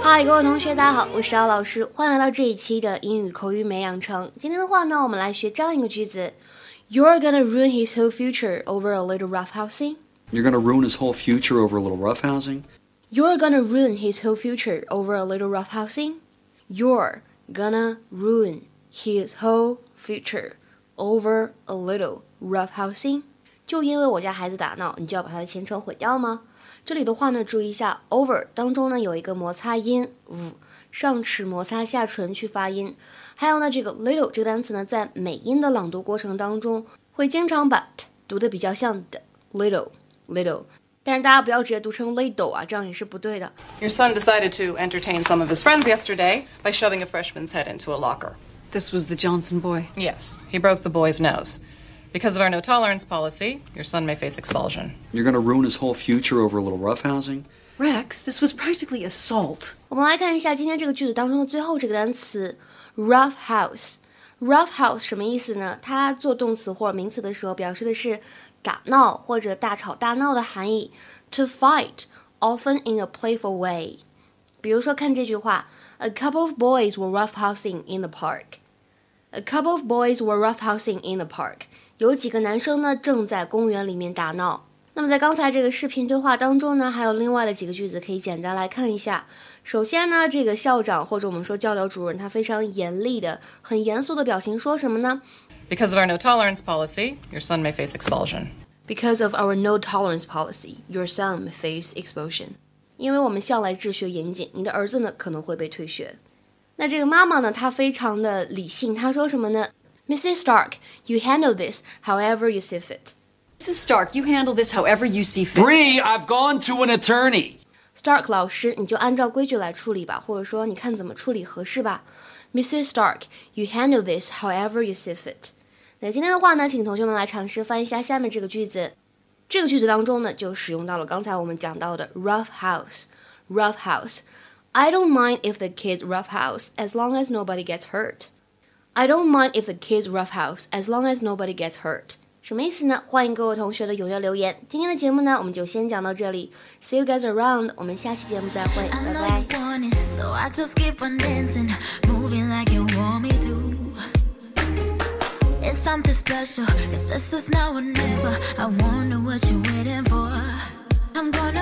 嗨，各位同学，大家好，我是姚老师，欢迎来到这一期的英语口语美养成。今天的话呢，我们来学这样一个句子：You're gonna ruin his whole future over a little roughhousing. You're gonna ruin his whole future over a little roughhousing. You're gonna ruin his whole future over a little roughhousing. You're gonna ruin his whole future over a little roughhousing. 就因为我家孩子打闹，你就要把他的前程毁掉吗？这里的话呢，注意一下，over 当中呢有一个摩擦音，v 上齿摩擦下唇去发音。还有呢，这个 little 这个单词呢，在美音的朗读过程当中，会经常把 t 读的比较像的 little little，但是大家不要直接读成 little 啊，这样也是不对的。Your son decided to entertain some of his friends yesterday by shoving a freshman's head into a locker. This was the Johnson boy. Yes, he broke the boy's nose. Because of our no tolerance policy, your son may face expulsion. You're going to ruin his whole future over a little roughhousing? Rex, this was practically assault. 我们来看一下今天这个句子当中的最后这个单词 rough house。 rough house 什么意思呢？它做动词或者名词的时候，表示的是打闹或者大吵大闹的含义。To fight, often in a playful way。比如说看这句话：A couple of boys were roughhousing in the park. A couple of boys were roughhousing in the park. 有几个男生呢正在公园里面打闹。那么在刚才这个视频对话当中呢，还有另外的几个句子可以简单来看一下。首先呢，这个校长或者我们说教导主任，他非常严厉的、很严肃的表情说什么呢？Because of our no tolerance policy, your son may face expulsion. Because of our no tolerance policy, your son may face expulsion. 因为我们向来治学严谨，你的儿子呢可能会被退学。那这个妈妈呢，她非常的理性，她说什么呢？Mrs. Stark, you handle this however you see fit. Mrs. Stark, you handle this however you see fit. Bree, I've gone to an attorney. Stark 老师，你就按照规矩来处理吧，或者说你看怎么处理合适吧。Mrs. Stark, you handle this however you see fit. 那今天的话呢，请同学们来尝试翻译一下下面这个句子。这个句子当中呢，就使用到了刚才我们讲到的 rough house。rough house. I don't mind if the kids rough house as long as nobody gets hurt. I don't mind if the kids roughhouse as long as nobody gets hurt。 什么意思呢？欢迎各位同学的踊跃留言。今天的节目呢，我们就先讲到这里。See you guys around。我们下期节目再会，拜拜。Something special, cause this is now or never. I wonder what you're waiting for. I'm gonna